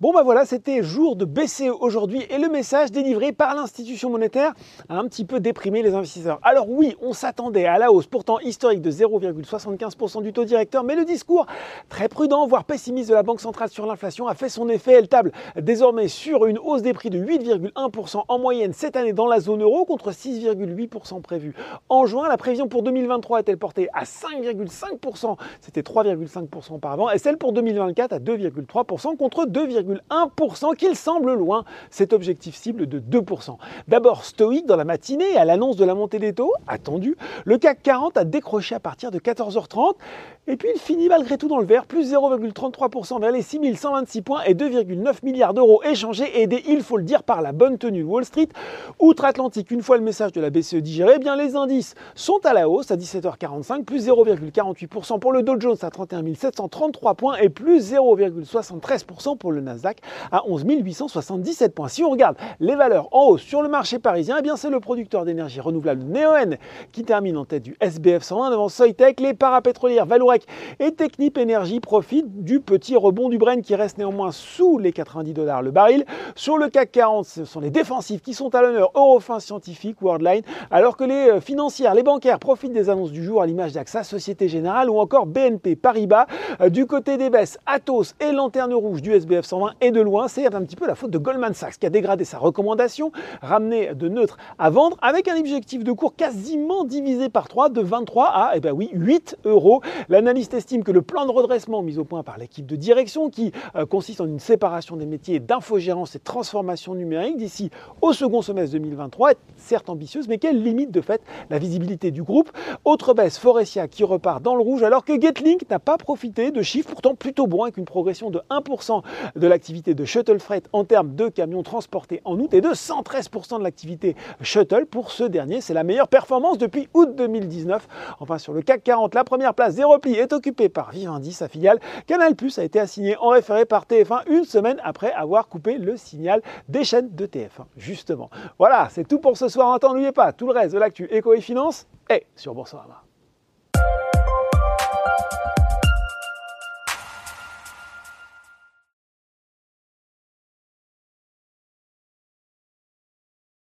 Bon bah voilà, c'était jour de BCE aujourd'hui et le message délivré par l'institution monétaire a un petit peu déprimé les investisseurs. Alors oui, on s'attendait à la hausse pourtant historique de 0,75% du taux directeur, mais le discours très prudent, voire pessimiste de la Banque centrale sur l'inflation a fait son effet. Elle table désormais sur une hausse des prix de 8,1% en moyenne cette année dans la zone euro contre 6,8% prévu en juin. La prévision pour 2023 est-elle portée à 5,5%, c'était 3,5% auparavant, et celle pour 2024 à 2,3% contre 2, 1% qu'il semble loin cet objectif cible de 2%. D'abord stoïque dans la matinée à l'annonce de la montée des taux, attendu, le CAC 40 a décroché à partir de 14h30 et puis il finit malgré tout dans le vert, plus 0,33% vers les 6126 points et 2,9 milliards d'euros échangés, aidés, il faut le dire, par la bonne tenue Wall Street. Outre-Atlantique, une fois le message de la BCE digéré, eh bien les indices sont à la hausse à 17h45, plus 0,48% pour le Dow Jones à 31 733 points et plus 0,73% pour le Nasdaq à 11 877 points. Si on regarde les valeurs en hausse sur le marché parisien, eh bien c'est le producteur d'énergie renouvelable Neoen qui termine en tête du SBF 120 devant Soitec, les parapétrolières Valourec et Technip Energy profite du petit rebond du Brent qui reste néanmoins sous les 90 dollars le baril. Sur le CAC 40, ce sont les défensifs qui sont à l'honneur, Eurofin Scientifique, Worldline, alors que les euh, financières, les bancaires profitent des annonces du jour à l'image d'AXA, Société Générale ou encore BNP Paribas. Euh, du côté des baisses, Atos et Lanterne Rouge du SBF 120 et de loin, c'est un petit peu la faute de Goldman Sachs qui a dégradé sa recommandation, ramené de neutre à vendre avec un objectif de cours quasiment divisé par 3 de 23 à eh ben oui, 8 euros. La L'analyste estime que le plan de redressement mis au point par l'équipe de direction, qui euh, consiste en une séparation des métiers d'infogérance et transformation numérique d'ici au second semestre 2023, est certes ambitieuse, mais qu'elle limite de fait la visibilité du groupe. Autre baisse, Forestia qui repart dans le rouge, alors que Getlink n'a pas profité de chiffres pourtant plutôt bons, avec une progression de 1% de l'activité de shuttle freight en termes de camions transportés en août et de 113% de l'activité shuttle. Pour ce dernier, c'est la meilleure performance depuis août 2019. Enfin, sur le CAC 40, la première place des replis est occupé par Vivendi, sa filiale. Canal Plus a été assigné en référé par TF1 une semaine après avoir coupé le signal des chaînes de TF1, justement. Voilà, c'est tout pour ce soir. N'oubliez pas, tout le reste de l'actu éco et finance est sur Boursorama.